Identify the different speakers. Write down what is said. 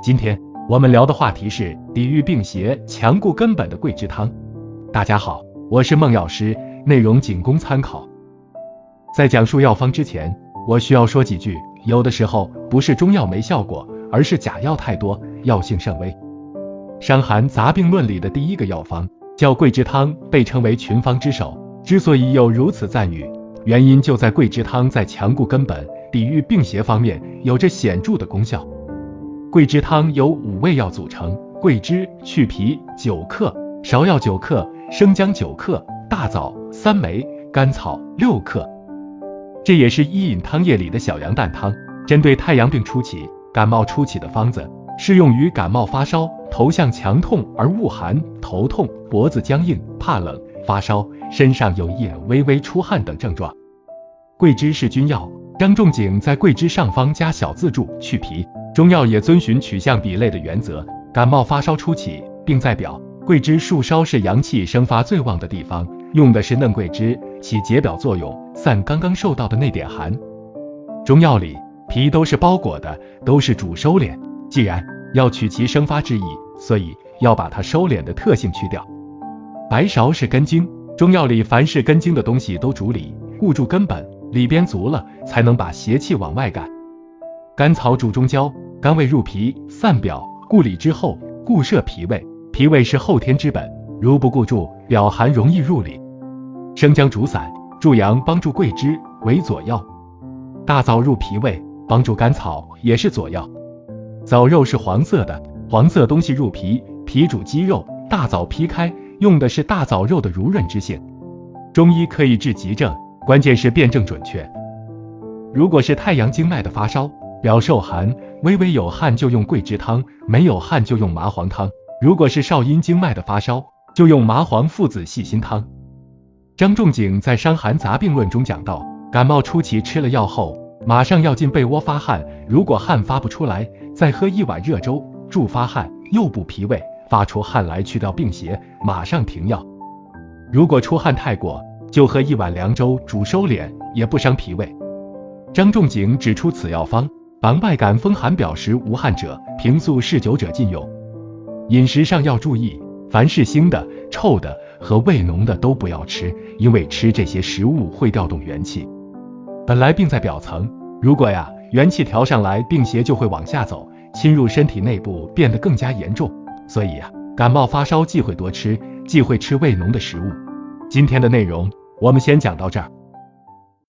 Speaker 1: 今天我们聊的话题是抵御病邪、强固根本的桂枝汤。大家好，我是孟药师，内容仅供参考。在讲述药方之前，我需要说几句。有的时候不是中药没效果，而是假药太多，药性甚微。《伤寒杂病论》里的第一个药方叫桂枝汤，被称为群方之首。之所以有如此赞誉，原因就在桂枝汤在强固根本、抵御病邪方面有着显著的功效。桂枝汤由五味药组成：桂枝去皮九克，芍药九克，生姜九克，大枣三枚，甘草六克。这也是一饮汤液里的小羊蛋汤，针对太阳病初期、感冒初期的方子，适用于感冒发烧、头项强痛而恶寒、头痛、脖子僵硬、怕冷、发烧。身上有一点微微出汗等症状，桂枝是君药。张仲景在桂枝上方加小字注去皮。中药也遵循取象比类的原则，感冒发烧初起，病在表，桂枝树梢是阳气生发最旺的地方，用的是嫩桂枝，起解表作用，散刚刚受到的那点寒。中药里皮都是包裹的，都是主收敛，既然要取其生发之意，所以要把它收敛的特性去掉。白芍是根茎。中药里凡是根茎的东西都主理，固住根本，里边足了，才能把邪气往外赶。甘草主中焦，甘味入脾，散表，固里之后，固摄脾胃，脾胃是后天之本，如不固住，表寒容易入里。生姜主散，助阳，帮助桂枝为佐药。大枣入脾胃，帮助甘草也是佐药。枣肉是黄色的，黄色东西入脾，脾主肌肉，大枣劈开。用的是大枣肉的濡润之性，中医可以治急症，关键是辨证准确。如果是太阳经脉的发烧，表受寒，微微有汗就用桂枝汤，没有汗就用麻黄汤。如果是少阴经脉的发烧，就用麻黄附子细辛汤。张仲景在《伤寒杂病论》中讲到，感冒初期吃了药后，马上要进被窝发汗，如果汗发不出来，再喝一碗热粥，助发汗，又补脾胃。发出汗来去掉病邪，马上停药。如果出汗太过，就喝一碗凉粥煮收敛，也不伤脾胃。张仲景指出此药方，防外感风寒表实无汗者，平素嗜酒者禁用。饮食上要注意，凡是腥的、臭的和味浓的都不要吃，因为吃这些食物会调动元气。本来病在表层，如果呀元气调上来，病邪就会往下走，侵入身体内部，变得更加严重。所以呀，感冒发烧忌讳多吃，忌讳吃味浓的食物。今天的内容我们先讲到这儿。